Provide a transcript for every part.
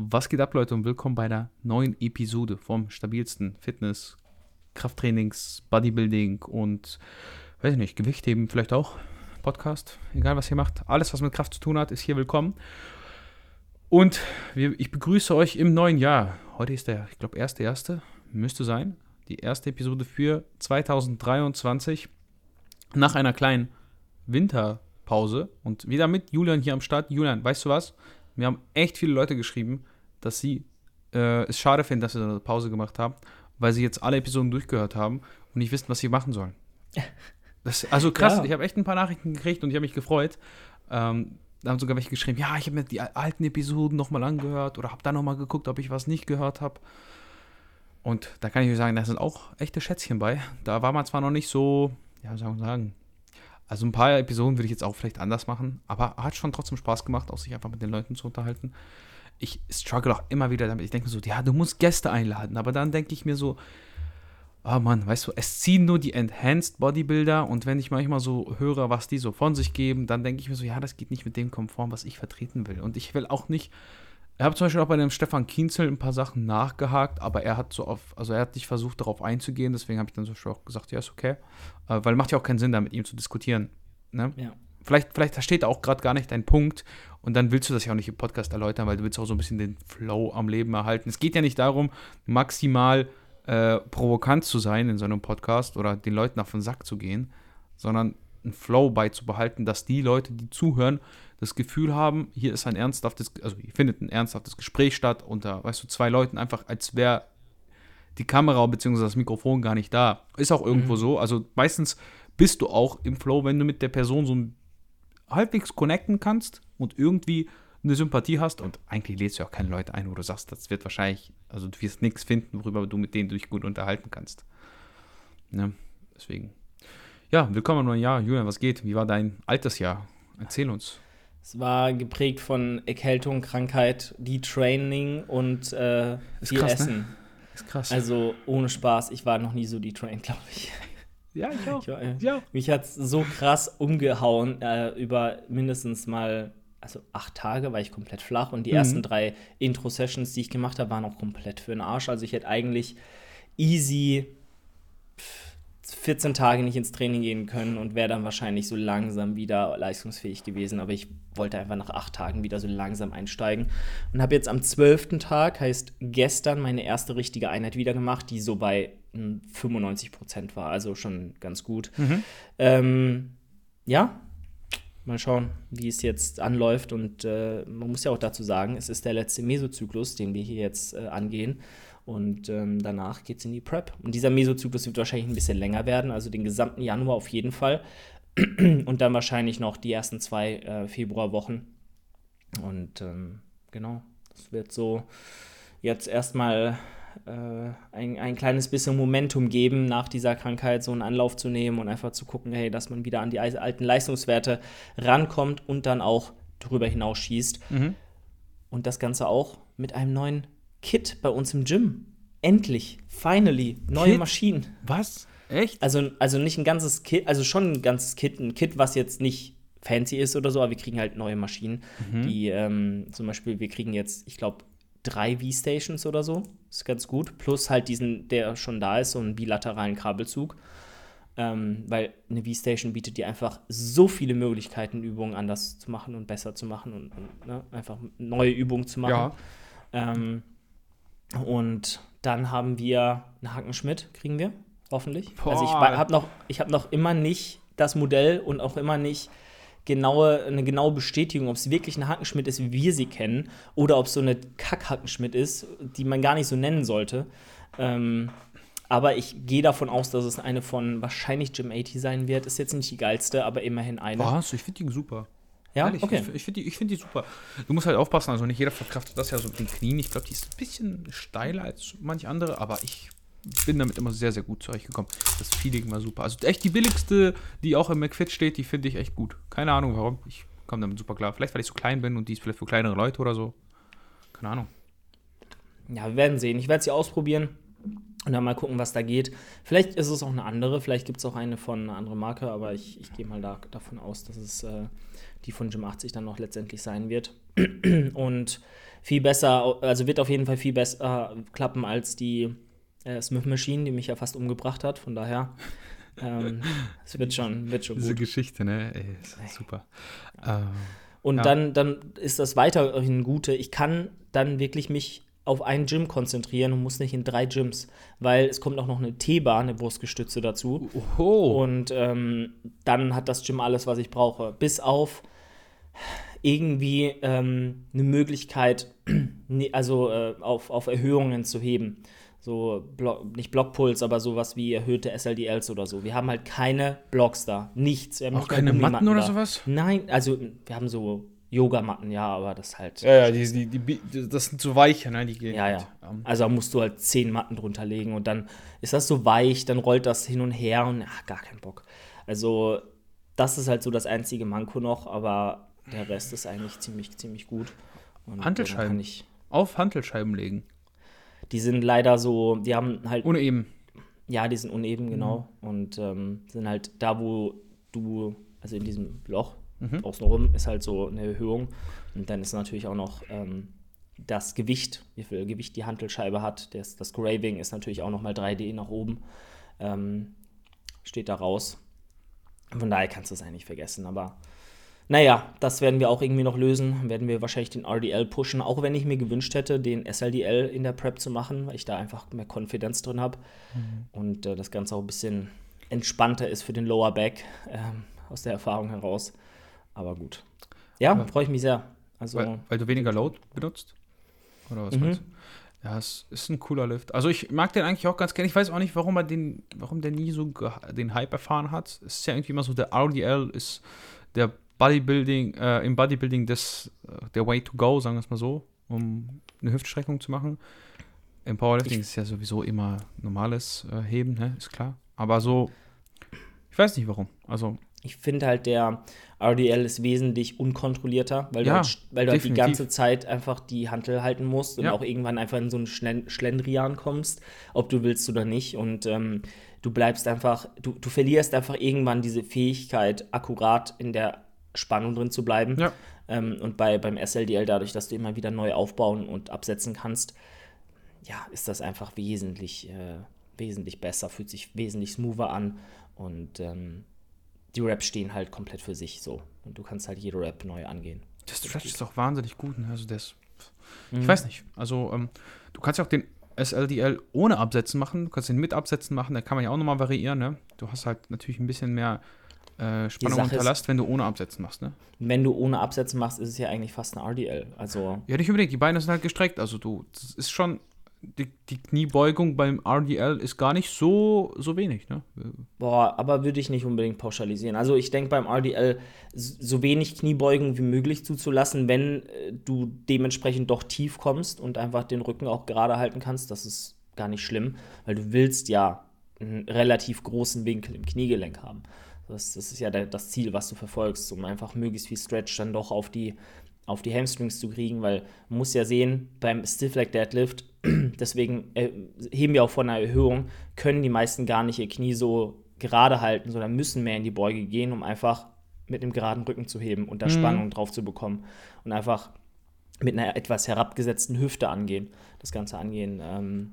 Was geht ab, Leute, und willkommen bei der neuen Episode vom stabilsten Fitness, Krafttrainings, Bodybuilding und, weiß ich nicht, Gewichtheben vielleicht auch, Podcast, egal was ihr macht. Alles, was mit Kraft zu tun hat, ist hier willkommen. Und wir, ich begrüße euch im neuen Jahr. Heute ist der, ich glaube, erste, erste, müsste sein, die erste Episode für 2023. Nach einer kleinen Winterpause und wieder mit Julian hier am Start. Julian, weißt du was? Mir haben echt viele Leute geschrieben, dass sie äh, es schade finden, dass wir eine Pause gemacht haben, weil sie jetzt alle Episoden durchgehört haben und nicht wissen, was sie machen sollen. Das, also krass, ja. ich habe echt ein paar Nachrichten gekriegt und ich habe mich gefreut. Ähm, da haben sogar welche geschrieben, ja, ich habe mir die alten Episoden nochmal angehört oder habe da nochmal geguckt, ob ich was nicht gehört habe. Und da kann ich euch sagen, da sind auch echte Schätzchen bei. Da war man zwar noch nicht so, ja, man sagen, also ein paar Episoden würde ich jetzt auch vielleicht anders machen, aber hat schon trotzdem Spaß gemacht, auch sich einfach mit den Leuten zu unterhalten. Ich struggle auch immer wieder damit. Ich denke mir so, ja, du musst Gäste einladen, aber dann denke ich mir so, oh Mann, weißt du, es ziehen nur die Enhanced Bodybuilder und wenn ich manchmal so höre, was die so von sich geben, dann denke ich mir so, ja, das geht nicht mit dem konform, was ich vertreten will. Und ich will auch nicht ich habe zum Beispiel auch bei dem Stefan Kienzel ein paar Sachen nachgehakt, aber er hat so auf, also er hat nicht versucht, darauf einzugehen, deswegen habe ich dann zum Beispiel auch gesagt, ja, ist okay. Äh, weil macht ja auch keinen Sinn, da mit ihm zu diskutieren. Ne? Ja. Vielleicht, vielleicht versteht er auch gerade gar nicht deinen Punkt und dann willst du das ja auch nicht im Podcast erläutern, weil du willst auch so ein bisschen den Flow am Leben erhalten. Es geht ja nicht darum, maximal äh, provokant zu sein in so einem Podcast oder den Leuten auf den Sack zu gehen, sondern einen Flow beizubehalten, dass die Leute, die zuhören, das Gefühl haben, hier ist ein ernsthaftes, also hier findet ein ernsthaftes Gespräch statt unter, weißt du, zwei Leuten einfach, als wäre die Kamera bzw. das Mikrofon gar nicht da. Ist auch irgendwo mhm. so. Also meistens bist du auch im Flow, wenn du mit der Person so halbwegs connecten kannst und irgendwie eine Sympathie hast und eigentlich lädst du auch keine Leute ein, wo du sagst, das wird wahrscheinlich, also du wirst nichts finden, worüber du mit denen dich gut unterhalten kannst. Ne? Deswegen. Ja, willkommen im neuen Jahr. Julian, was geht? Wie war dein altes Jahr? Erzähl uns. Es war geprägt von Erkältung, Krankheit, Training und äh, viel krass, ne? Essen. Ne? Ist krass. Also ohne Spaß, ich war noch nie so detrained, glaube ich. Ja, ich auch. Ich war, äh, ja. Mich hat es so krass umgehauen äh, über mindestens mal, also acht Tage war ich komplett flach und die mhm. ersten drei Intro-Sessions, die ich gemacht habe, waren auch komplett für den Arsch. Also ich hätte eigentlich easy 14 Tage nicht ins Training gehen können und wäre dann wahrscheinlich so langsam wieder leistungsfähig gewesen. Aber ich wollte einfach nach acht Tagen wieder so langsam einsteigen und habe jetzt am zwölften Tag, heißt gestern, meine erste richtige Einheit wieder gemacht, die so bei 95 hm, Prozent war. Also schon ganz gut. Mhm. Ähm, ja, mal schauen, wie es jetzt anläuft. Und äh, man muss ja auch dazu sagen, es ist der letzte Mesozyklus, den wir hier jetzt äh, angehen. Und ähm, danach geht es in die Prep. Und dieser Mesozyklus wird wahrscheinlich ein bisschen länger werden, also den gesamten Januar auf jeden Fall. Und dann wahrscheinlich noch die ersten zwei äh, Februarwochen. Und ähm, genau, das wird so jetzt erstmal äh, ein, ein kleines bisschen Momentum geben, nach dieser Krankheit so einen Anlauf zu nehmen und einfach zu gucken, hey, dass man wieder an die alten Leistungswerte rankommt und dann auch darüber hinaus schießt. Mhm. Und das Ganze auch mit einem neuen Kit bei uns im Gym. Endlich, finally, neue Kit? Maschinen. Was? Echt? Also, also nicht ein ganzes Kit, also schon ein ganzes Kit, ein Kit, was jetzt nicht fancy ist oder so, aber wir kriegen halt neue Maschinen. Mhm. Die ähm, zum Beispiel, wir kriegen jetzt, ich glaube, drei V-Stations oder so. Ist ganz gut. Plus halt diesen, der schon da ist, so einen bilateralen Kabelzug. Ähm, weil eine V-Station bietet dir einfach so viele Möglichkeiten, Übungen anders zu machen und besser zu machen und, und ne, einfach neue Übungen zu machen. Ja. Ähm, und dann haben wir einen Hackenschmidt, kriegen wir, hoffentlich. Boah. Also ich habe noch, hab noch immer nicht das Modell und auch immer nicht genaue, eine genaue Bestätigung, ob es wirklich ein Hackenschmidt ist, wie wir sie kennen, oder ob es so eine Kack-Hackenschmidt ist, die man gar nicht so nennen sollte. Ähm, aber ich gehe davon aus, dass es eine von wahrscheinlich Jim 80 sein wird. Ist jetzt nicht die geilste, aber immerhin eine. Was? Ich finde die super. Ja, Ehrlich, okay. Ich, ich finde die, find die super. Du musst halt aufpassen, also nicht jeder verkraftet das ja so mit den Knien. Ich glaube, die ist ein bisschen steiler als manch andere, aber ich bin damit immer sehr, sehr gut zurechtgekommen. Das Feeling war super. Also echt die billigste, die auch im McFit steht, die finde ich echt gut. Keine Ahnung warum. Ich komme damit super klar. Vielleicht, weil ich so klein bin und die ist vielleicht für kleinere Leute oder so. Keine Ahnung. Ja, wir werden sehen. Ich werde sie ausprobieren. Und dann mal gucken, was da geht. Vielleicht ist es auch eine andere, vielleicht gibt es auch eine von einer anderen Marke, aber ich, ich gehe mal da, davon aus, dass es äh, die von Gym 80 dann noch letztendlich sein wird. Und viel besser, also wird auf jeden Fall viel besser klappen als die äh, Smith Machine, die mich ja fast umgebracht hat. Von daher, ähm, es wird schon, wird schon Diese gut. Geschichte, ne? Ey, ist super. Ähm, Und ja. dann, dann ist das weiterhin Gute. Ich kann dann wirklich mich auf ein Gym konzentrieren und muss nicht in drei Gyms, weil es kommt auch noch eine T-Bar, eine Brustgestütze dazu. Oho. Und ähm, dann hat das Gym alles, was ich brauche. Bis auf irgendwie ähm, eine Möglichkeit, ne- also äh, auf, auf Erhöhungen zu heben. So, Blo nicht Blockpuls, aber sowas wie erhöhte SLDLs oder so. Wir haben halt keine Blocks da. Nichts. Wir haben Auch keine Matten oder da. sowas? Nein, also wir haben so Yogamatten, ja, aber das halt. Ja, ja, die, die, die, die, das sind so weiche, ne? Die gehen. Ja, ja. halt, Also da musst du halt zehn Matten drunter legen und dann ist das so weich, dann rollt das hin und her und ach, gar keinen Bock. Also das ist halt so das einzige Manko noch, aber der Rest ist eigentlich ziemlich, ziemlich gut. Und, äh, Hantelscheiben. kann Ich, auf Hantelscheiben legen. die sind leider so, die haben halt, Ohne eben. ja, die sind uneben, Mhm. genau. Und ähm, sind halt da, wo du, also in diesem Loch Mhm. außenrum ist halt so eine Erhöhung. Und dann ist natürlich auch noch ähm, das Gewicht, wie viel Gewicht die Hantelscheibe hat. Das, das Graving ist natürlich auch nochmal 3D nach oben. Ähm, steht da raus. Von daher kannst du es eigentlich vergessen. Aber naja, das werden wir auch irgendwie noch lösen. Werden wir wahrscheinlich den RDL pushen, auch wenn ich mir gewünscht hätte, den SLDL in der Prep zu machen, weil ich da einfach mehr Konfidenz drin habe. Und äh, das Ganze auch ein bisschen entspannter ist für den Lower Back ähm, aus der Erfahrung heraus. Aber gut. Ja, Ja. freue ich mich sehr. Also, Weil, weil du weniger Load benutzt? Oder was Mhm. meinst du? Ja, es ist ein cooler Lift. Also ich mag den eigentlich auch ganz gerne. Ich weiß auch nicht, warum er den, warum der nie so den Hype erfahren hat. Es ist ja irgendwie immer so, der RDL ist der Bodybuilding, äh, im Bodybuilding das, äh, der Way to go, sagen wir es mal so, um eine Hüftstreckung zu machen. Im Powerlifting ist es ja sowieso immer normales äh, Heben, ne? ist klar. Aber so, ich weiß nicht warum. Also, ich finde halt, der RDL ist wesentlich unkontrollierter, weil du, Ja, halt, weil du halt die ganze Zeit einfach die Hantel halten musst und Ja. auch irgendwann einfach in so einen Schlen Schlendrian kommst, ob du willst oder nicht. Und ähm, du bleibst einfach, du, du verlierst einfach irgendwann diese Fähigkeit, akkurat in der Spannung drin zu bleiben. Ja. Ähm, und bei, beim SLDL, dadurch, dass du immer wieder neu aufbauen und absetzen kannst, ja, ist das einfach wesentlich, äh, wesentlich besser, fühlt sich wesentlich smoother an und ähm, die Raps stehen halt komplett für sich so. Und du kannst halt jede Rap neu angehen. der Stretch ist auch wahnsinnig gut. Ne? Also ist Mhm. Ich weiß nicht. Also, ähm, du kannst ja auch den SLDL ohne Absetzen machen. Du kannst den mit Absetzen machen. Da kann man ja auch nochmal variieren. Ne? Du hast halt natürlich ein bisschen mehr äh, Spannung unter Last, wenn du ohne Absetzen machst. Ne? Wenn du ohne Absetzen machst, ist es ja eigentlich fast ein RDL. Also, Ja, nicht unbedingt. Die Beine sind halt gestreckt. Also, du, das ist schon. Die, die Kniebeugung beim RDL ist gar nicht so, so wenig. Ne? boah, aber würde ich nicht unbedingt pauschalisieren. Also, ich denke beim RDL so wenig Kniebeugen wie möglich zuzulassen, wenn äh, du dementsprechend doch tief kommst und einfach den Rücken auch gerade halten kannst. Das ist gar nicht schlimm, weil du willst ja einen relativ großen Winkel im Kniegelenk haben. Das, das ist ja der, das Ziel, was du verfolgst, um einfach möglichst viel Stretch dann doch auf die, auf die Hamstrings zu kriegen, weil man muss ja sehen, beim Stiff Leg Deadlift, deswegen äh, heben wir auch von einer Erhöhung, können die meisten gar nicht ihr Knie so gerade halten, sondern müssen mehr in die Beuge gehen, um einfach mit einem geraden Rücken zu heben und da Mhm. Spannung drauf zu bekommen und einfach mit einer etwas herabgesetzten Hüfte angehen, das Ganze angehen. Ähm,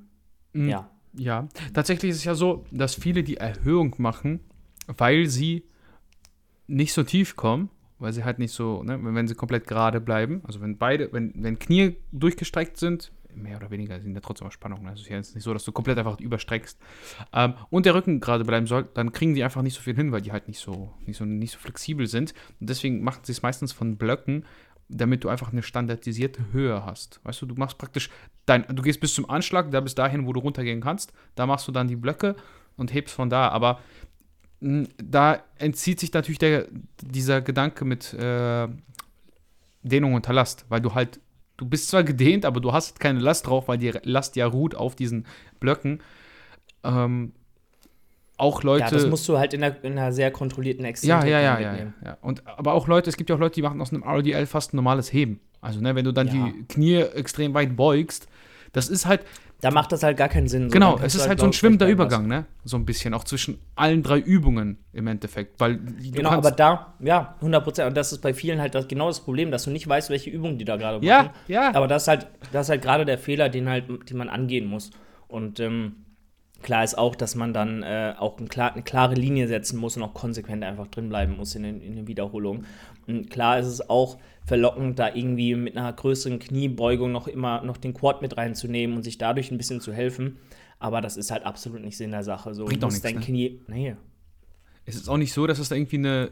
Mhm. Ja, Ja, tatsächlich ist es ja so, dass viele die Erhöhung machen, weil sie nicht so tief kommen, weil sie halt nicht so, ne, wenn sie komplett gerade bleiben, also wenn beide, wenn, wenn Knie durchgestreckt sind, mehr oder weniger sind ja trotzdem auch Spannungen. Also es ist nicht so, dass du komplett einfach überstreckst. Ähm, und der Rücken gerade bleiben soll, dann kriegen die einfach nicht so viel hin, weil die halt nicht so, nicht so, nicht so flexibel sind. Und deswegen machen sie es meistens von Blöcken, damit du einfach eine standardisierte Höhe hast. Weißt du, du machst praktisch dein, du gehst bis zum Anschlag, da bis dahin, wo du runtergehen kannst, da machst du dann die Blöcke und hebst von da. Aber da entzieht sich natürlich der, dieser Gedanke mit äh, Dehnung unter Last, weil du halt, du bist zwar gedehnt, aber du hast keine Last drauf, weil die Last ja ruht auf diesen Blöcken. Ähm, auch Leute. ja das musst du halt in einer, in einer sehr kontrollierten Exzentrik ja, ja, ja, mitnehmen. ja, ja. Und aber auch Leute, es gibt ja auch Leute, die machen aus einem RDL fast ein normales Heben. Also, ne, wenn du dann Ja. die Knie extrem weit beugst, das ist halt, Da macht das halt gar keinen Sinn. So, genau, es ist halt so ein schwimmender Übergang, ne? So ein bisschen, auch zwischen allen drei Übungen im Endeffekt. Weil Genau, aber da, ja, 100 Prozent. Und das ist bei vielen halt das, genau das Problem, dass du nicht weißt, welche Übungen die da gerade machen. Ja, ja. Aber das ist halt, das ist halt gerade der Fehler, den halt, den man angehen muss. Und ähm, klar ist auch, dass man dann äh, auch ein klar, eine klare Linie setzen muss und auch konsequent einfach drin bleiben muss in den, in den Wiederholungen. Und klar ist es auch verlockend, da irgendwie mit einer größeren Kniebeugung noch immer noch den Quad mit reinzunehmen und sich dadurch ein bisschen zu helfen. Aber das ist halt absolut nicht Sinn der Sache. So Bringt musst nichts, dein Knie. Nee. Es ist auch nicht so, dass es da irgendwie eine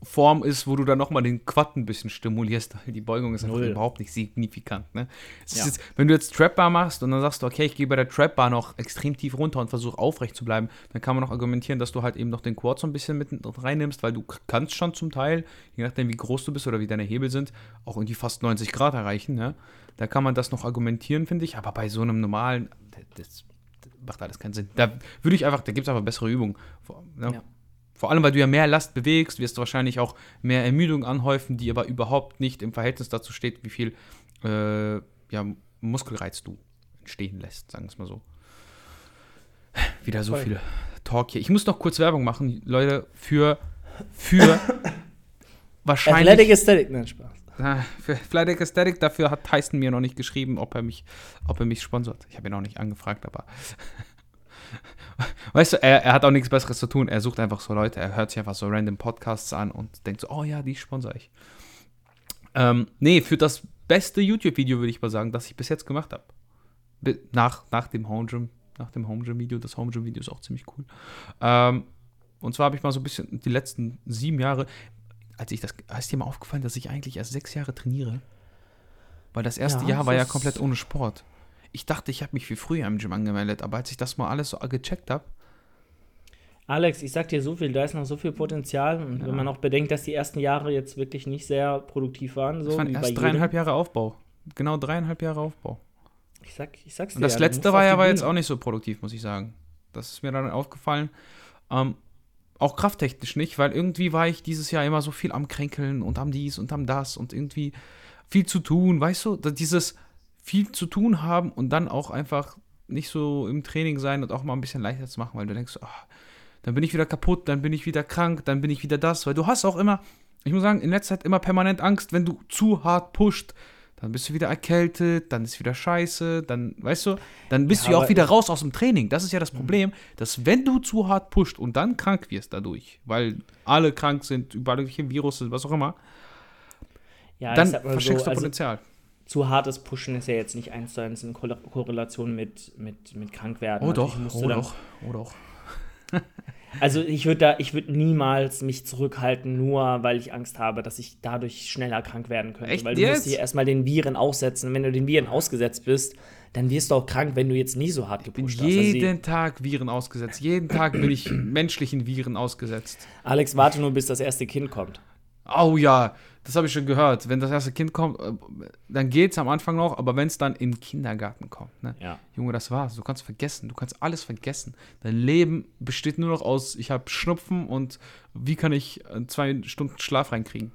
Hybridform ist, wo du dann nochmal den Quad ein bisschen stimulierst. Die Beugung ist einfach Null. überhaupt nicht signifikant. Ne? Ja. jetzt, wenn du jetzt Trap-Bar machst und dann sagst du, okay, ich gehe bei der Trap-Bar noch extrem tief runter und versuche aufrecht zu bleiben, dann kann man noch argumentieren, dass du halt eben noch den Quad so ein bisschen mit reinnimmst, weil du kannst schon zum Teil, je nachdem wie groß du bist oder wie deine Hebel sind, auch irgendwie fast 90 Grad erreichen. Ne? Da kann man das noch argumentieren, finde ich, aber bei so einem normalen, das, das macht alles keinen Sinn. Da würde ich einfach, da gibt es einfach bessere Übungen. Ne? Ja. Vor allem, weil du ja mehr Last bewegst, wirst du wahrscheinlich auch mehr Ermüdung anhäufen, die aber überhaupt nicht im Verhältnis dazu steht, wie viel äh, ja, Muskelreiz du entstehen lässt, sagen wir es mal so. Wieder so Voll. viel Talk hier. Ich muss noch kurz Werbung machen, Leute, für, für wahrscheinlich. Athletic Aesthetic, nein, Spaß. Ah, Für Flydeck Aesthetic, dafür hat Tyson mir noch nicht geschrieben, ob er mich, ob er mich sponsort. Ich habe ihn auch nicht angefragt, aber. Weißt du, er, er hat auch nichts Besseres zu tun. Er sucht einfach so Leute, er hört sich einfach so random Podcasts an und denkt so, oh ja, die sponsor ich. Ähm, nee, für das beste YouTube-Video würde ich mal sagen, das ich bis jetzt gemacht habe. Nach, nach dem Home Gym, nach dem Home Gym Video. Das Home Gym Video ist auch ziemlich cool. Ähm, und zwar habe ich mal so ein bisschen die letzten sieben Jahre, als ich das, ist dir mal aufgefallen, dass ich eigentlich erst sechs Jahre trainiere? Weil das erste Ja, Jahr war ja komplett ohne Sport. Ich dachte, ich habe mich viel früher im Gym angemeldet, aber als ich das mal alles so gecheckt habe, Alex, ich sag dir so viel, da ist noch so viel Potenzial. Und Ja. wenn man auch bedenkt, dass die ersten Jahre jetzt wirklich nicht sehr produktiv waren, so das waren erst jedem. dreieinhalb Jahre Aufbau. Genau dreieinhalb Jahre Aufbau. Ich, sag, ich sag's dir. Und das ja, letzte war ja aber jetzt auch nicht so produktiv, muss ich sagen. Das ist mir dann aufgefallen. Ähm, auch krafttechnisch nicht, weil irgendwie war ich dieses Jahr immer so viel am Kränkeln und am dies und am das und irgendwie viel zu tun, weißt du? Dieses viel zu tun haben und dann auch einfach nicht so im Training sein und auch mal ein bisschen leichter zu machen, weil du denkst, ah, dann bin ich wieder kaputt, dann bin ich wieder krank, dann bin ich wieder das, weil du hast auch immer, ich muss sagen, in letzter Zeit immer permanent Angst, wenn du zu hart pusht, dann bist du wieder erkältet, dann ist wieder scheiße, dann, weißt du, dann bist Ja, du ja auch wieder raus aus dem Training. Das ist ja das Problem, dass wenn du zu hart pusht und dann krank wirst dadurch, weil alle krank sind, überall irgendwelche Virus sind, was auch immer, Ja, dann verschenkst so, du also Potenzial. Zu hartes Pushen ist ja jetzt nicht eins zu eins in Ko Korrelation mit, mit, mit Krankwerden. Oh doch, musst oh du dann- doch, oh doch. Also ich würde da, ich würde niemals mich zurückhalten, nur weil ich Angst habe, dass ich dadurch schneller krank werden könnte. Echt weil du jetzt? musst dir erstmal den Viren aussetzen. Und wenn du den Viren ausgesetzt bist, dann wirst du auch krank, wenn du jetzt nie so hart gepusht hast. Also jeden Tag Viren ausgesetzt. Jeden Tag bin ich menschlichen Viren ausgesetzt. Alex, warte nur, bis das erste Kind kommt. Oh ja, das habe ich schon gehört. Wenn das erste Kind kommt, äh, dann geht es am Anfang noch, aber wenn es dann in den Kindergarten kommt, ne? Ja. Junge, das war's. Du kannst vergessen. Du kannst alles vergessen. Dein Leben besteht nur noch aus, ich habe Schnupfen und wie kann ich äh, zwei Stunden Schlaf reinkriegen?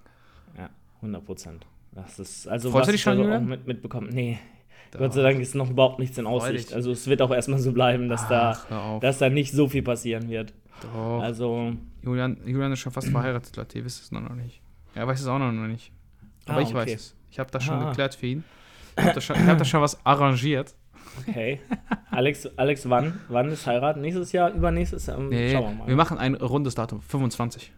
Ja, 100 Prozent. Das ist, also Freust was du dich ich da schon, so auch mit, mitbekommen. Nee, Da- Gott sei Dank ist noch überhaupt nichts in Aussicht. Also es wird auch erstmal so bleiben, dass da, Ach, auf. dass da nicht so viel passieren wird. Doch. Also, Julian, Julian ist schon fast verheiratet, Leute. Ihr wisst es noch nicht. Er weiß es auch noch nicht. Aber Ah, ich weiß okay. es. Ich habe das schon Ah. geklärt für ihn. Ich habe da, schon- ich hab da schon was arrangiert. okay. Alex, Alex, wann? Wann ist Heirat? Nächstes Jahr? Übernächstes Jahr? Ähm, Nee, Schauen wir mal. wir machen ein rundes Datum. 25.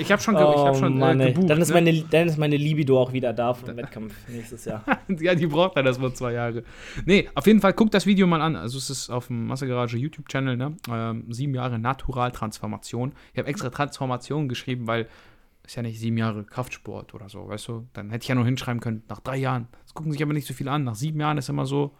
Ich, habe schon, ge ich hab schon Oh Mann, äh, gebucht. dann, ist ne? meine, dann ist meine Libido auch wieder da vom Wettkampf nächstes Jahr. ja, die braucht dann erstmal zwei Jahre. Nee, auf jeden Fall guckt das Video mal an. Also es ist auf dem Massegarage YouTube-Channel, ne? Ähm, sieben Jahre Naturaltransformation. Ich habe extra Transformation geschrieben, weil ist ja nicht sieben Jahre Kraftsport oder so, weißt du? Dann hätte ich ja nur hinschreiben können, nach drei Jahren. Das gucken sich aber nicht so viele an. Nach sieben Jahren ist immer so,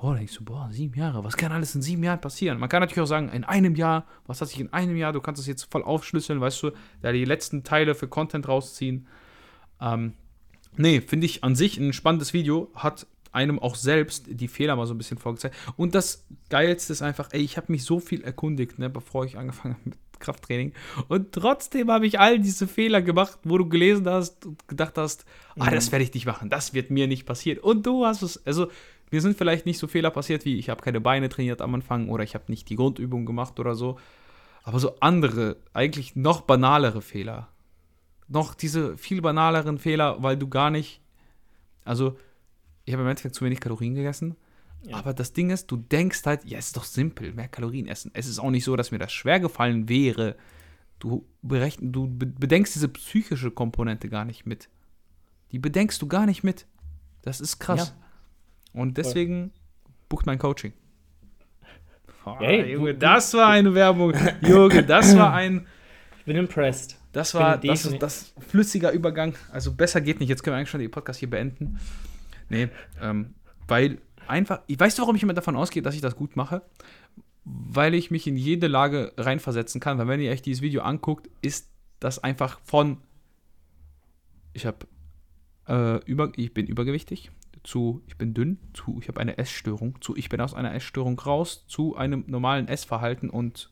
oh, da denkst du, boah, sieben Jahre, was kann alles in sieben Jahren passieren? Man kann natürlich auch sagen, in einem Jahr, was hat sich in einem Jahr, du kannst es jetzt voll aufschlüsseln, weißt du, da die letzten Teile für Content rausziehen. Ähm, Nee, finde ich an sich ein spannendes Video, hat einem auch selbst die Fehler mal so ein bisschen vorgezeigt. Und das Geilste ist einfach, ey, ich habe mich so viel erkundigt, ne, bevor ich angefangen habe mit Krafttraining. Und trotzdem habe ich all diese Fehler gemacht, wo du gelesen hast und gedacht hast, ah, das werde ich nicht machen, das wird mir nicht passieren. Und du hast es, also mir sind vielleicht nicht so Fehler passiert, wie ich habe keine Beine trainiert am Anfang oder ich habe nicht die Grundübung gemacht oder so. Aber so andere, eigentlich noch banalere Fehler. Noch diese viel banaleren Fehler, weil du gar nicht, also ich habe im Endeffekt zu wenig Kalorien gegessen. Ja. Aber das Ding ist, du denkst halt, ja, es ist doch simpel, mehr Kalorien essen. Es ist auch nicht so, dass mir das schwer gefallen wäre. Du, berechn, du be- bedenkst diese psychische Komponente gar nicht mit. Die bedenkst du gar nicht mit. Das ist krass. Und deswegen bucht mein Coaching. Oh, Hey, Junge, das war eine Werbung. Junge, das war ein. Ich bin impressed. Das war das, ist, das flüssiger Übergang. Also besser geht nicht. Jetzt können wir eigentlich schon den Podcast hier beenden. Nee, ähm, weil einfach. Ich weißt du, warum ich immer davon ausgehe, dass ich das gut mache? Weil ich mich in jede Lage reinversetzen kann. Weil wenn ihr euch dieses Video anguckt, ist das einfach von. Ich habe äh, über, ich bin übergewichtig zu ich bin dünn zu ich habe eine Essstörung zu ich bin aus einer Essstörung raus zu einem normalen Essverhalten und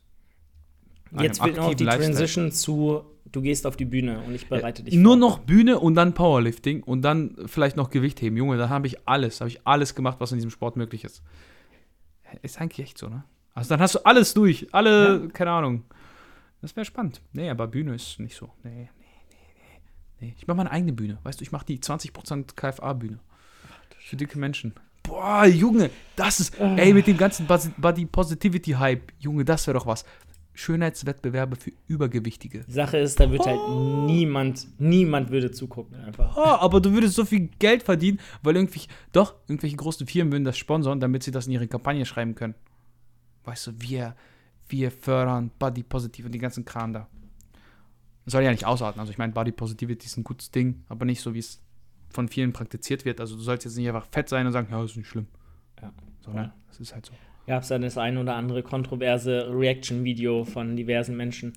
Jetzt fehlt noch die Lifestyle. Transition zu, du gehst auf die Bühne und ich bereite dich Nur vor. noch Bühne und dann Powerlifting und dann vielleicht noch Gewichtheben. Junge, da habe ich alles, habe ich alles gemacht, was in diesem Sport möglich ist. Ist eigentlich echt so, ne? Also dann hast du alles durch, alle, keine Ahnung. Das wäre spannend. Nee, aber Bühne ist nicht so. Nee, nee, nee, nee. nee. Ich mache meine eigene Bühne, weißt du, ich mache die 20% KFA-Bühne. Für dicke Menschen. Boah, Junge, das ist, ey, mit dem ganzen Body Positivity Hype, Junge, das wäre doch was. Schönheitswettbewerbe für Übergewichtige. Die Sache ist, da wird halt niemand, niemand würde zugucken einfach. Oh, aber du würdest so viel Geld verdienen, weil irgendwie, doch, irgendwelche großen Firmen würden das sponsern, damit sie das in ihre Kampagne schreiben können. Weißt du, wir, wir fördern Body Positive und die ganzen Kram da. Das soll ja nicht ausarten. Also ich meine, Body Positivity ist ein gutes Ding, aber nicht so, wie es von vielen praktiziert wird. Also du sollst jetzt nicht einfach fett sein und sagen, ja, das ist nicht schlimm. Ja. Sondern das ist halt so. Gab es dann das ein oder andere kontroverse Reaction-Video von diversen Menschen.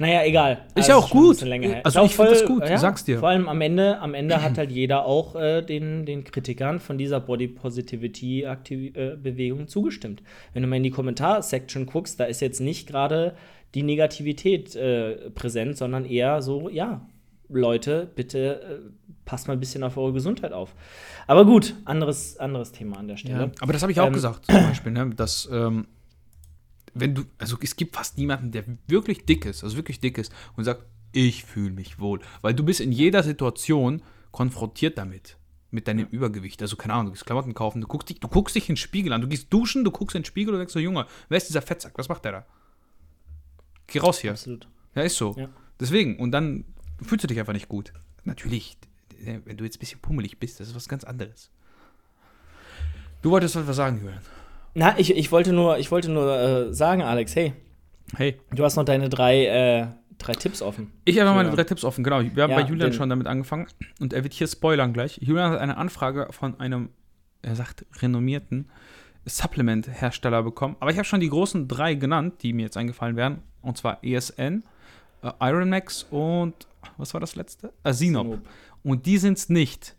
Naja, egal. Ist ja auch schon ein gut. Also Ist auch ich find das gut, sag's dir. Vor allem am Ende, am Ende hat halt jeder auch äh, den, den Kritikern von dieser Body Positivity-Bewegung zugestimmt. Wenn du mal in die Kommentar-Section guckst, da ist jetzt nicht gerade die Negativität äh, präsent, sondern eher so, ja, Leute, bitte äh, passt mal ein bisschen auf eure Gesundheit auf. Aber gut, anderes, anderes Thema an der Stelle. Ja, aber das habe ich auch Ähm, gesagt, zum Beispiel, ne, dass, ähm, wenn du, also es gibt fast niemanden, der wirklich dick ist, also wirklich dick ist und sagt, ich fühle mich wohl. Weil du bist in jeder Situation konfrontiert damit, mit deinem Übergewicht. Also, keine Ahnung, du gehst Klamotten kaufen, du guckst, dich, du guckst dich in den Spiegel an, du gehst duschen, du guckst in den Spiegel und denkst so, Junge, wer ist dieser Fettsack? Was macht der da? Geh raus hier. Absolut. Ja, ist so. Ja. Deswegen, und dann fühlst du dich einfach nicht gut. Natürlich, wenn du jetzt ein bisschen pummelig bist, das ist was ganz anderes. Du wolltest was sagen, Julian. Na, ich, ich wollte nur, ich wollte nur äh, sagen, Alex, hey, Hey. du hast noch deine drei, äh, drei Tipps offen. Ich habe noch meine drei Tipps offen, genau. Wir haben Ja, bei Julian schon damit angefangen und er wird hier spoilern gleich. Julian hat eine Anfrage von einem, er sagt, renommierten Supplement-Hersteller bekommen. Aber ich habe schon die großen drei genannt, die mir jetzt eingefallen wären. Und zwar ESN, äh, Ironmax und was war das letzte? Äh, Sinop. Und die sind es nicht.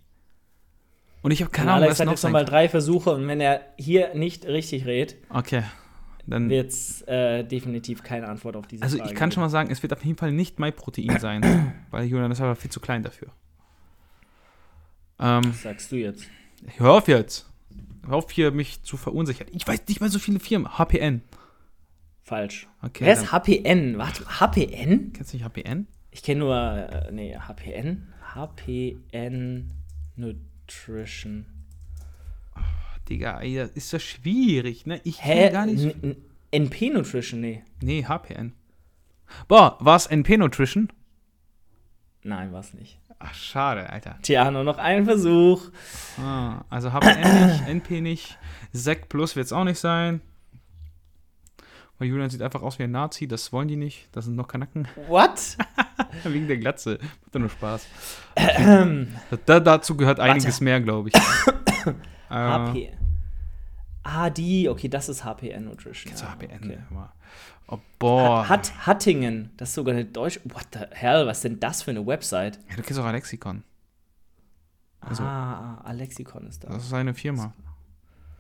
Und ich habe keine Und Ahnung, Alex was hat noch jetzt nochmal drei Versuche und wenn er hier nicht richtig rät, Okay. Dann, wird es äh, definitiv keine Antwort auf diese also Frage ich kann schon mal sagen, es wird auf jeden Fall nicht MyProtein sein, weil Julian ist aber viel zu klein dafür. Ähm, Was sagst du jetzt? hör auf jetzt. Hör auf hier, mich zu verunsichern. Ich weiß nicht mal so viele Firmen. HPN. Falsch. Okay. Wer ist HPN? Warte, HPN? Kennst du nicht HPN? Ich kenne nur, äh, nee, HPN? HPN Nutrition. Digga, ey, das ist so schwierig, ne? Ich Hä? gar nicht. NP Nutrition? Nee. Nee, HPN. Boah, war es NP Nutrition? Nein, war's nicht. Ach, schade, Alter. Tja, nur noch ein Versuch. Ah, also HPN nicht, NP nicht. Sec Plus wird es auch nicht sein. Weil Julian sieht einfach aus wie ein Nazi, das wollen die nicht. Das sind noch Kanacken. What? Wegen der Glatze. Macht doch nur Spaß. da, dazu gehört einiges mehr, glaube ich. äh, HP. Ah, die. Okay, das ist HPN Nutrition. Zu ja, HPN. okay. immer. Oh, boah. Hat Hattingen, das ist sogar eine deutsche. What the hell, was ist denn das für eine Website? ja, du kennst auch Alexikon. Also- ah, ah, Alexikon ist da. Das ist seine Firma.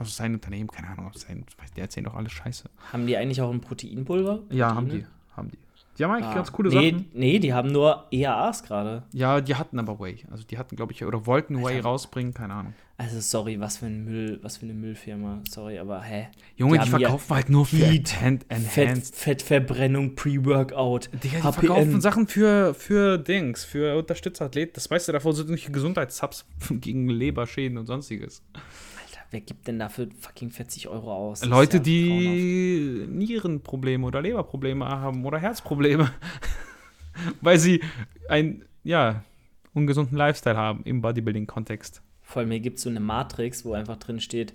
Also sein Unternehmen, keine Ahnung. Sein, der erzählt doch alles Scheiße. Haben die eigentlich auch ein Proteinpulver? Ja, haben die. Haben die. Die haben eigentlich Ah. ganz coole nee, Sachen. Nee, die haben nur EAAs gerade. Ja, die hatten aber Way. Also die hatten, glaube ich, oder wollten Way rausbringen, keine Ahnung. Also sorry, was für ein Müll, was für eine Müllfirma. Sorry, aber hä? Junge, die, ja verkaufen halt nur für Heat, Enhan- Fett, Enhanced. Fettverbrennung, Pre-Workout. Digga, die HPN. verkaufen Sachen für, für Dings, für Unterstützerathleten. Das meiste davon sind nicht Gesundheitshubs gegen Leberschäden und sonstiges. Wer gibt denn dafür fucking 40 Euro aus? Leute, ja die Nierenprobleme oder Leberprobleme haben oder Herzprobleme. Weil sie einen, ja, ungesunden Lifestyle haben im Bodybuilding-Kontext. Vor allem hier gibt es so eine Matrix, wo einfach drin steht,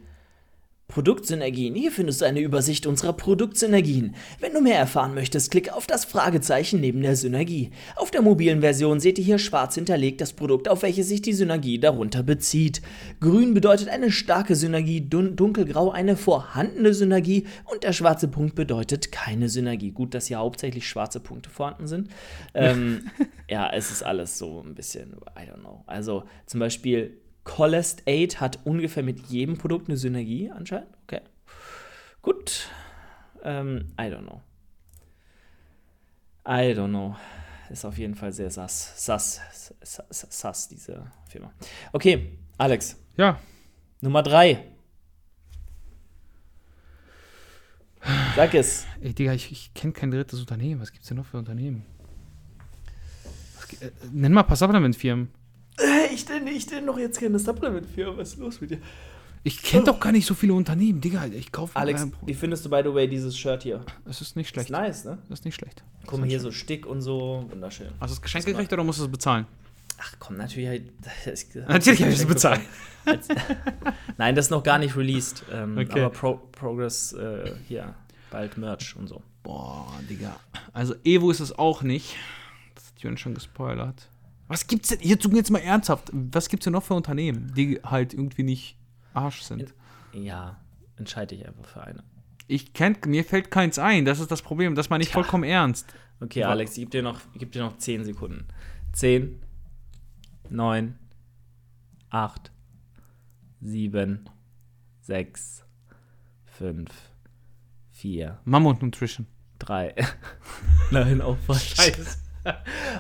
Produktsynergien. Hier findest du eine Übersicht unserer Produktsynergien. Wenn du mehr erfahren möchtest, klick auf das Fragezeichen neben der Synergie. Auf der mobilen Version seht ihr hier schwarz hinterlegt das Produkt, auf welches sich die Synergie darunter bezieht. Grün bedeutet eine starke Synergie, dun dunkelgrau eine vorhandene Synergie und der schwarze Punkt bedeutet keine Synergie. Gut, dass hier hauptsächlich schwarze Punkte vorhanden sind. Ähm, ja, es ist alles so ein bisschen, I don't know. Also zum Beispiel Collest 8 hat ungefähr mit jedem Produkt eine Synergie anscheinend. Okay. Gut. Ähm, I don't know. I don't know. Ist auf jeden Fall sehr sass. Sass. Sass, sass diese Firma. Okay, Alex. Ja, Nummer 3. Sag es. ey, Digga, ich, ich kenne kein drittes Unternehmen. Was gibt's denn noch für Unternehmen? Was, äh, nenn mal ein paar Supplement-Firmen. Ich denn, ich denn noch jetzt keine Supplement-Firma. Was ist los mit dir? Ich kenne doch gar nicht so viele Unternehmen. Digga, ich kaufe Alex, wie findest du, by the way, dieses Shirt hier? Das ist nicht Ist schlecht. nice, ne? Das ist nicht schlecht. Guck mal hier so Stick und so. Wunderschön. Hast du das Geschenk Das gekriegt oder musst du es bezahlen? Ach komm, natürlich. halt- Natürlich habe ich es bezahlt. Als- Nein, das ist noch gar nicht released. Ähm, Okay. Aber Pro Progress äh, hier, bald Merch und so. Boah, Digga. Also Evo ist es auch nicht. Das hat Jürgen schon gespoilert. Was gibt's denn, jetzt, jetzt mal ernsthaft, was gibt's denn noch für Unternehmen, die halt irgendwie nicht Arsch sind? Ja, entscheide ich einfach für eine. Ich kenn, mir fällt keins ein, das ist das Problem, das meine ich Tja. vollkommen ernst. Okay, Alex, ich gebe dir, noch- ich geb dir noch 10 Sekunden. 10, 9, 8, 7, 6, 5, 4, Mammut Nutrition. 3. Nein, auch falsch.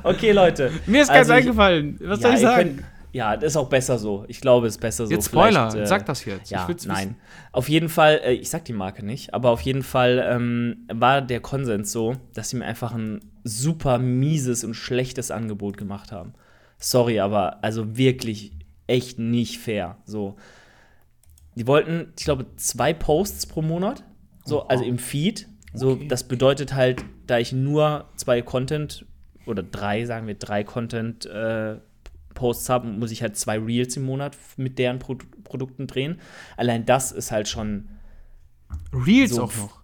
Okay, Leute. Mir ist Also ich- eingefallen. Was soll Ja, ich ihr sagen? könnt- ja, das ist auch besser so. Ich glaube, es ist besser so. jetzt Spoiler, äh, sag das jetzt. Ja, Ich nein. Auf jeden Fall, äh, ich sag die Marke nicht, aber auf jeden Fall ähm, war der Konsens so, dass sie mir einfach ein super mieses und schlechtes Angebot gemacht haben. Sorry, aber also wirklich echt nicht fair. So, die wollten, ich glaube, zwei Posts pro Monat, so Oha. also im Feed. So, Okay. das bedeutet halt, da ich nur zwei Content oder drei, sagen wir drei Content äh, Posts habe, muss ich halt zwei Reels im Monat mit deren Pro Produkten drehen. Allein das ist halt schon, Reels so auch noch.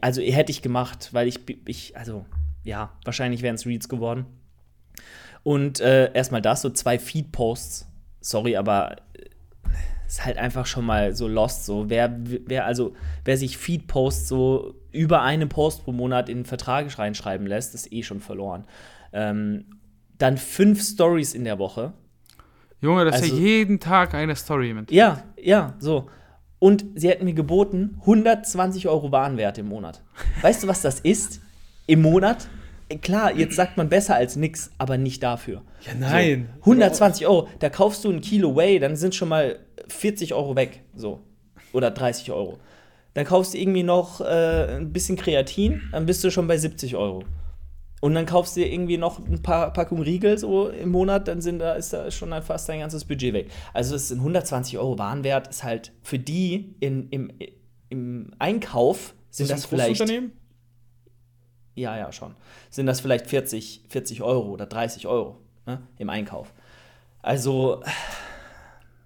also hätte ich gemacht, weil ich, ich also ja, wahrscheinlich wären es Reels geworden. Und äh, erstmal das, so zwei Feed-Posts. Sorry, aber äh, ist halt einfach schon mal so lost. So, wer, wer also, wer sich Feed-Posts so über einen Post pro Monat in den Vertrag reinschreiben lässt, ist eh schon verloren. Ähm, dann fünf Stories in der Woche. Junge, das ist Also- ja jeden Tag eine Story mit. Ja, ja, so. Und sie hätten mir geboten 120 Euro Warenwert im Monat. Weißt du, was das ist? Im Monat? Äh, Klar, jetzt sagt man besser als nix, aber nicht dafür. Ja, nein. So, 120 Euro, da kaufst du ein Kilo Whey, dann sind schon mal 40 Euro weg. So. Oder 30 Euro. Dann kaufst du irgendwie noch äh, ein bisschen Kreatin, dann bist du schon bei 70 Euro. Und dann kaufst du dir irgendwie noch ein paar Packungen Riegel so im Monat, dann sind da, ist da schon fast dein ganzes Budget weg. Also es sind 120 Euro Warenwert, ist halt für die in, im, im Einkauf sind das, ein vielleicht. Ja, ja, schon. Sind das vielleicht 40, 40 Euro oder 30 Euro ne, im Einkauf. Also,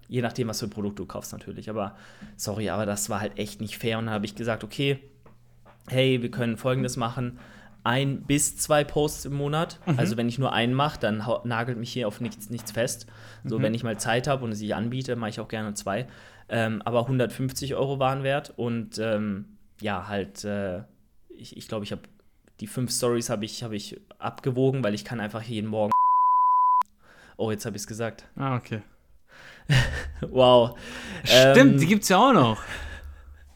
je nachdem, was für ein Produkt du kaufst natürlich. Aber sorry, aber das war halt echt nicht fair. Und dann habe ich gesagt, okay, hey, wir können folgendes machen. Ein bis zwei Posts im Monat. Also wenn ich nur einen mache, dann nagelt mich hier auf nichts, nichts fest. So, wenn ich mal Zeit habe und es sich anbiete, mache ich auch gerne zwei. Ähm, aber 150 Euro waren wert. Und ähm, ja, halt, äh, ich glaube, ich, glaub, ich habe die fünf Stories habe ich, hab ich abgewogen, weil ich kann einfach jeden Morgen. Oh, jetzt habe ich es gesagt. Ah, okay. Wow. Stimmt, Ähm, die gibt's ja auch noch.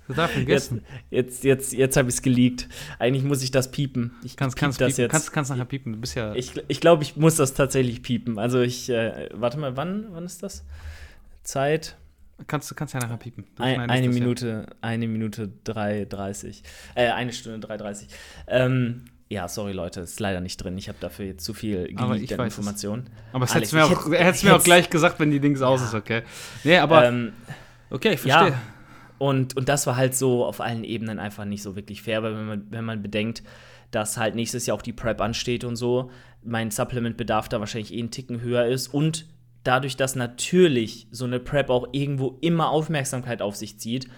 Total vergessen. Jetzt, jetzt, jetzt, jetzt habe ich es geleakt. Eigentlich muss ich das piepen. Ich kannst, piep kannst, das piepen. jetzt. kannst, kannst nachher piepen. Du bist ja. Ich, ich glaube, ich muss das tatsächlich piepen. Also ich, äh, warte mal, wann, wann ist das? Zeit. kannst, kannst ja nachher piepen. Du Ein, eine das ja. Minute, eine Minute 3,30. Äh, eine Stunde 3,30. Ähm, ja, sorry Leute, ist leider nicht drin. Ich habe dafür jetzt zu viel Aber geleakte ich weiß es. Informationen. Aber es hättest mir auch, hätte- mir auch gleich gesagt, wenn die Dings aus ist, okay? Nee, aber. ähm, okay, ich verstehe. Ja, und, und das war halt so auf allen Ebenen einfach nicht so wirklich fair, weil wenn man, wenn man bedenkt, dass halt nächstes Jahr auch die Prep ansteht und so, mein Supplement-Bedarf da wahrscheinlich eh einen Ticken höher ist und dadurch, dass natürlich so eine Prep auch irgendwo immer Aufmerksamkeit auf sich zieht,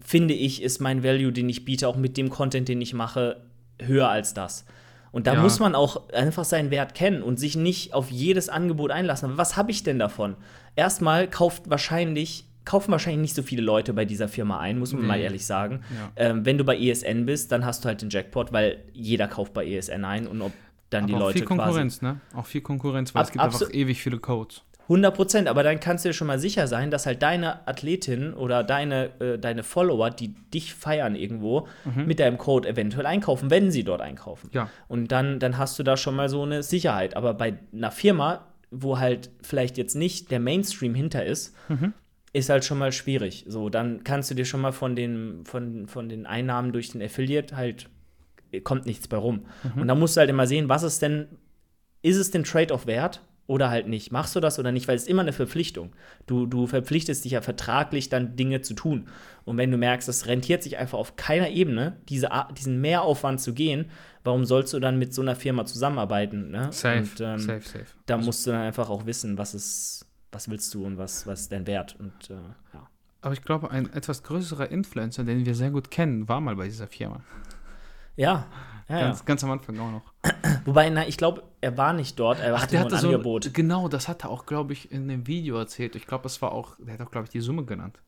finde ich, ist mein Value, den ich biete, auch mit dem Content, den ich mache, höher als das. Und da Ja. muss man auch einfach seinen Wert kennen und sich nicht auf jedes Angebot einlassen. Aber was habe ich denn davon? Erstmal kauft wahrscheinlich, kaufen wahrscheinlich nicht so viele Leute bei dieser Firma ein, muss man Nee. mal ehrlich sagen. Ja. Ähm, wenn du bei ESN bist, dann hast du halt den Jackpot, weil jeder kauft bei ESN ein und ob dann die aber auch Leute viel Konkurrenz, ne? Auch viel Konkurrenz, weil Ab- es gibt einfach ewig viele Codes. 100 Prozent, aber dann kannst du dir schon mal sicher sein, dass halt deine Athletin oder deine, äh, deine Follower, die dich feiern irgendwo, mit deinem Code eventuell einkaufen, wenn sie dort einkaufen. Ja. Und dann, dann hast du da schon mal so eine Sicherheit. Aber bei einer Firma, wo halt vielleicht jetzt nicht der Mainstream hinter ist, ist halt schon mal schwierig. So, dann kannst du dir schon mal von den, von, von den Einnahmen durch den Affiliate halt kommt nichts bei rum. Und da musst du halt immer sehen, was ist denn, ist es den Trade-off wert oder halt nicht? Machst du das oder nicht? Weil es ist immer eine Verpflichtung. Du, du verpflichtest dich ja vertraglich, dann Dinge zu tun. Und wenn du merkst, es rentiert sich einfach auf keiner Ebene, diese, diesen Mehraufwand zu gehen, warum sollst du dann mit so einer Firma zusammenarbeiten? Ne? Safe, Und, ähm, safe, safe. Da Also- musst du dann einfach auch wissen, was ist, was willst du und was, was ist dein Wert. Und äh, ja. Aber ich glaube, ein etwas größerer Influencer, den wir sehr gut kennen, war mal bei dieser Firma. Ja, ja, ja. Ganz, ganz am Anfang auch noch. Wobei, na, ich glaube, er war nicht dort, er hatte, nur ein so Angebot. Genau, das hat er auch, glaube ich, in dem Video erzählt. Ich glaube, es war auch, der hat auch, glaube ich, die Summe genannt.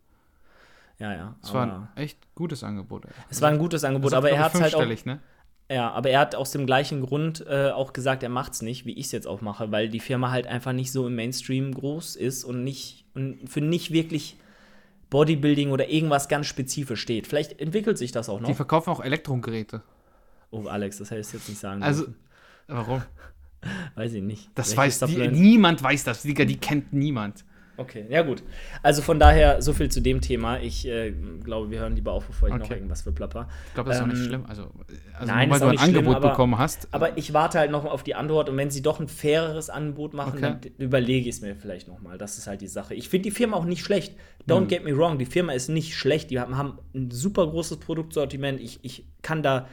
Ja, ja. Es war ein echt gutes Angebot. Es war ein gutes Angebot, Das aber er hat halt auch, ne? Ja, aber er hat aus dem gleichen Grund äh, auch gesagt, er macht's nicht, wie ich es jetzt auch mache, weil die Firma halt einfach nicht so im Mainstream groß ist und nicht und für nicht wirklich Bodybuilding oder irgendwas ganz spezifisch steht. Vielleicht entwickelt sich das auch Die noch. verkaufen auch Elektrogeräte. Oh, Alex, das hättest du jetzt nicht sagen Also, dürfen. warum? Weiß ich nicht. Das Welches weiß die, niemand weiß das, Digga, die kennt niemand. Okay, ja gut. Also von daher, so viel zu dem Thema. Ich äh, glaube, wir hören lieber auf, bevor ich noch Okay. irgendwas verplapper. Ich glaube, das ist auch nicht Ähm, schlimm. Also, also nein, nur weil du ein schlimm, Angebot aber- bekommen hast. Aber ich warte halt noch auf die Antwort und wenn sie doch ein faireres Angebot machen, Okay. dann überlege ich es mir vielleicht noch mal. Das ist halt die Sache. Ich finde die Firma auch nicht schlecht. Don't Hm. get me wrong, die Firma ist nicht schlecht. Die haben, haben ein super großes Produktsortiment. Ich, ich kann da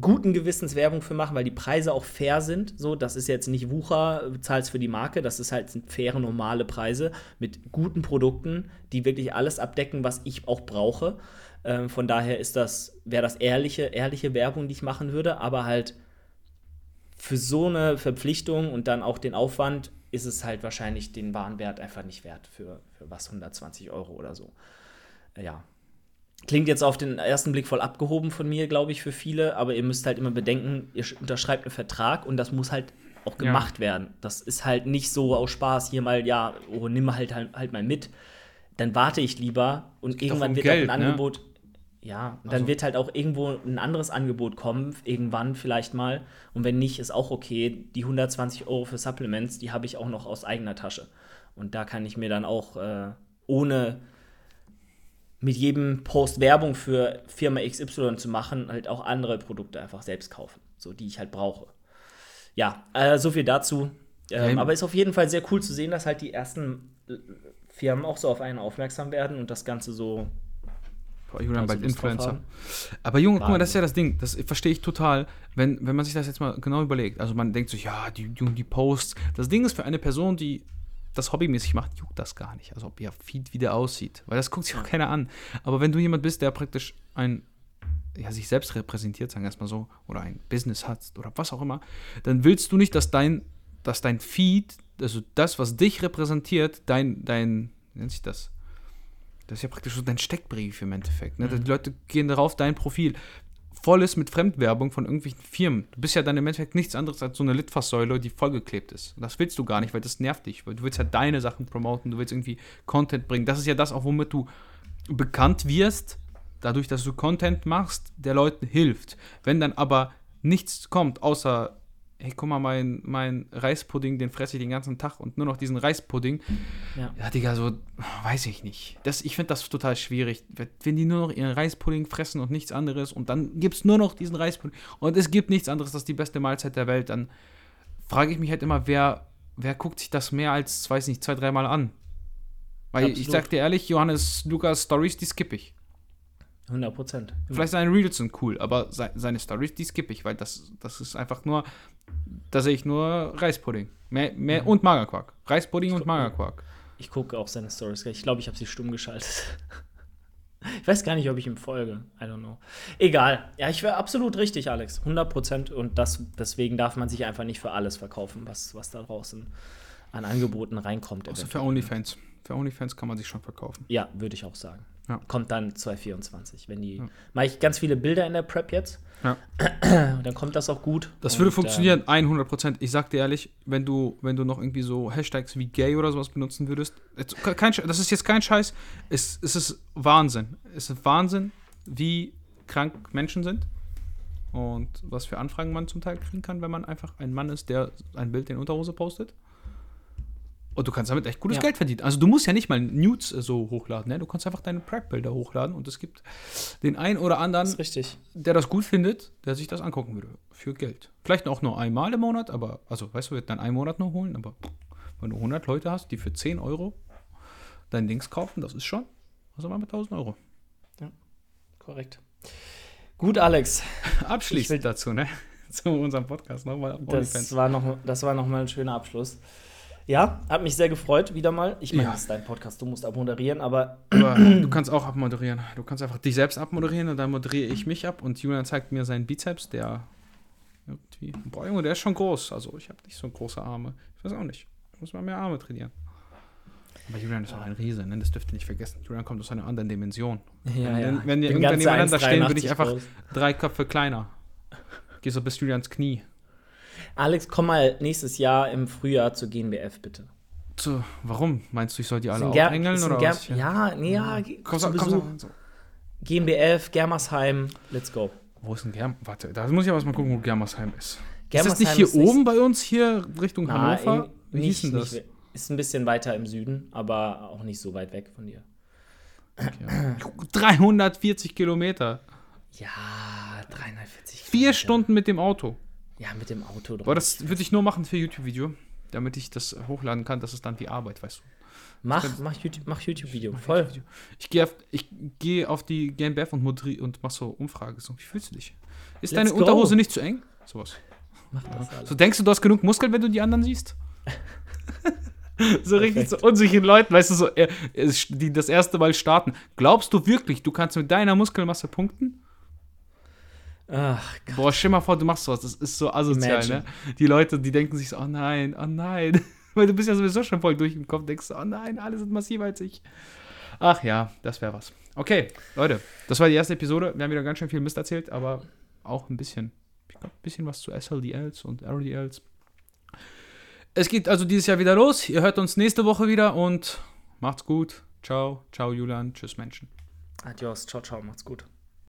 guten Gewissens Werbung für machen, weil die Preise auch fair sind. So, das ist jetzt nicht Wucher, bezahlst für die Marke, das ist halt sind faire, normale Preise mit guten Produkten, die wirklich alles abdecken, was ich auch brauche. Ähm, von daher ist das, wäre das ehrliche, ehrliche Werbung, die ich machen würde, aber halt für so eine Verpflichtung und dann auch den Aufwand ist es halt wahrscheinlich den Warenwert einfach nicht wert für, für was 120 Euro oder so. Äh, Ja. Klingt jetzt auf den ersten Blick voll abgehoben von mir, glaube ich, für viele, aber ihr müsst halt immer bedenken, ihr sch- unterschreibt einen Vertrag und das muss halt auch Ja. gemacht werden. Das ist halt nicht so aus Spaß hier mal, ja, oh, nimm halt, halt, halt mal mit. Dann warte ich lieber und irgendwann um wird Geld, auch ein ne? Angebot. Ja, dann Also- wird halt auch irgendwo ein anderes Angebot kommen, irgendwann vielleicht mal. Und wenn nicht, ist auch okay. Die 120 Euro für Supplements, die habe ich auch noch aus eigener Tasche. Und da kann ich mir dann auch äh, ohne mit jedem Post Werbung für Firma XY zu machen, halt auch andere Produkte einfach selbst kaufen, so die ich halt brauche. Ja, äh, so viel dazu. Ähm, Ja, aber ist auf jeden Fall sehr cool zu sehen, dass halt die ersten äh, Firmen auch so auf einen aufmerksam werden und das Ganze so Boah, Julian, also bald Influencer. Aber Junge, guck mal, Wahnsinn. das ist ja das Ding. Das verstehe ich total, wenn, wenn man sich das jetzt mal genau überlegt. Also man denkt so, ja, die, die, die Posts. Das Ding ist für eine Person, die das hobbymäßig macht, juckt das gar nicht. Also ob ihr Feed wieder aussieht. Weil das guckt sich auch keiner an. Aber wenn du jemand bist, der praktisch ein, ja, sich selbst repräsentiert, sagen wir erstmal so, oder ein Business hat oder was auch immer, dann willst du nicht, dass dein, dass dein Feed, also das, was dich repräsentiert, dein, dein, wie nennt sich das? Das ist ja praktisch so dein Steckbrief im Endeffekt. Ne? Die Leute gehen darauf, dein Profil voll ist mit Fremdwerbung von irgendwelchen Firmen. Du bist ja dann im Endeffekt nichts anderes als so eine Litfaßsäule, die vollgeklebt ist. Und das willst du gar nicht, weil das nervt dich. Weil du willst ja deine Sachen promoten, du willst irgendwie Content bringen. Das ist ja das auch, womit du bekannt wirst, dadurch, dass du Content machst, der Leuten hilft. Wenn dann aber nichts kommt, außer, hey, guck mal, mein, mein Reispudding, den fresse ich den ganzen Tag und nur noch diesen Reispudding. Ja. Ja, Digga, so, weiß ich nicht. Das, ich finde das total schwierig. Wenn die nur noch ihren Reispudding fressen und nichts anderes und dann gibt es nur noch diesen Reispudding und es gibt nichts anderes, das ist die beste Mahlzeit der Welt, dann frage ich mich halt immer, wer, wer guckt sich das mehr als, weiß nicht, zwei, dreimal an? Weil ich Absolut. sag dir ehrlich, Johannes Lukas Stories, die skippe ich. 100 Prozent. Vielleicht seine Reels sind cool, aber se seine Stories, die skippe ich, weil das, das ist einfach nur, da sehe ich nur Reispudding. Mehr, mehr und Magerquark. Reispudding und Magerquark. Ich gucke auch seine Stories. Ich glaube, ich habe sie stumm geschaltet. Ich weiß gar nicht, ob ich ihm folge. I don't know. Egal. Ja, ich wäre absolut richtig, Alex. 100 Prozent. Und das, deswegen darf man sich einfach nicht für alles verkaufen, was, was da draußen an Angeboten reinkommt. Außer für eventuell. OnlyFans. Für OnlyFans kann man sich schon verkaufen. Ja, würde ich auch sagen. Ja. Kommt dann 2024. Wenn die. Mache ich ganz viele Bilder in der Prep jetzt. Ja. Dann kommt das auch gut. Das würde Und, funktionieren, 100%. Ich sag dir ehrlich, wenn du, wenn du noch irgendwie so Hashtags wie gay oder sowas benutzen würdest, jetzt, kein, das ist jetzt kein Scheiß, es, es ist Wahnsinn. Es ist Wahnsinn, wie krank Menschen sind und was für Anfragen man zum Teil kriegen kann, wenn man einfach ein Mann ist, der ein Bild in Unterhose postet. Und du kannst damit echt gutes Ja. Geld verdienen. Also du musst ja nicht mal Nudes äh, so hochladen, ne? Du kannst einfach deine Prep-Bilder hochladen und es gibt den einen oder Das anderen, richtig. der das gut findet, der sich das angucken würde. Für Geld. Vielleicht auch nur einmal im Monat, aber, also, weißt du, wird dann einen Monat nur holen, aber wenn du 100 Leute hast, die für 10 Euro dein Dings kaufen, das ist schon, also mal mit 1000 Euro. Korrekt. Gut, Alex. Abschließend dazu, ne? Zu unserem Podcast nochmal Das war, noch, das war noch mal ein schöner Abschluss. Ja, hat mich sehr gefreut, wieder mal. Ich meine, Ja. das ist dein Podcast, du musst abmoderieren, aber Aber du kannst auch abmoderieren. Du kannst einfach dich selbst abmoderieren und dann moderiere ich mich ab und Julian zeigt mir seinen Bizeps, der irgendwie, boah Junge, der ist schon groß. Also ich habe nicht so große Arme. Ich weiß auch nicht. Ich muss mal mehr Arme trainieren. Aber Julian ist auch ein Riese, ne? das dürft ihr nicht vergessen. Julian kommt aus einer anderen Dimension. ja, Wenn- wenn wir Bin irgendwann nebeneinander stehen, würde 1,83 ich einfach- groß. Drei Köpfe kleiner. Geh so bis Julians Knie. Alex, komm mal nächstes Jahr im Frühjahr zur GNBF, bitte. So, warum? Meinst du, ich soll die alle ein oder Ger- was? Ja, nee, ja, ge- Komm, zu so, komm, so. GmbF, Germersheim, let's go. Wo ist denn Germ? Warte, da muss ich aber mal gucken, wo Germersheim ist. ist das Germersheim nicht hier ist nicht- oben bei uns, hier Richtung Na, Hannover? in- Wie hieß denn das? nicht- Ist ein bisschen weiter im Süden, aber auch nicht so weit weg von dir. Okay. 340 Kilometer. Ja, 340 Vier Kilometer. Stunden mit dem Auto. Ja, mit dem Auto. Aber das würde ich nur machen für YouTube-Video, damit ich das hochladen kann. Das ist dann wie Arbeit, weißt du. Mach, mach YouTube- mach YouTube-Video. Voll. Ich gehe auf, ich geh auf die GmbF und moderiere und mach so Umfrage. So, wie fühlst du dich? Ist Let's deine go. Unterhose nicht zu eng? Sowas. Mach das alles. So denkst du, du hast genug Muskeln, wenn du die anderen siehst? so richtig so unsicheren Leuten, weißt du, so, äh, die das erste Mal starten. Glaubst du wirklich, du kannst mit deiner Muskelmasse punkten? Ach, Gott. Boah, stell mal vor, du machst sowas. Das ist so asozial, Imagine. ne? Die Leute, die denken sich so, oh nein, oh nein. Weil du bist ja sowieso schon voll durch im Kopf, denkst du, oh nein, alle sind massiver als ich. Ach ja, das wäre was. Okay, Leute, das war die erste Episode. Wir haben wieder ganz schön viel Mist erzählt, aber auch ein bisschen, ich glaube, ein bisschen was zu SLDLs und RDLs. Es geht also dieses Jahr wieder los. Ihr hört uns nächste Woche wieder und macht's gut. Ciao, ciao Julian, tschüss Menschen. Adios, ciao, ciao, macht's gut.